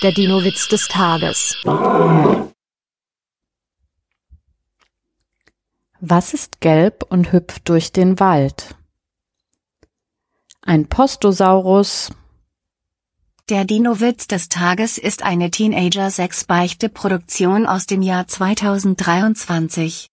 Der Dino-Witz des Tages. Was ist gelb und hüpft durch den Wald? Ein Postosaurus. Der Dino-Witz des Tages ist eine Teenager-6-Beichte-Produktion aus dem Jahr 2023.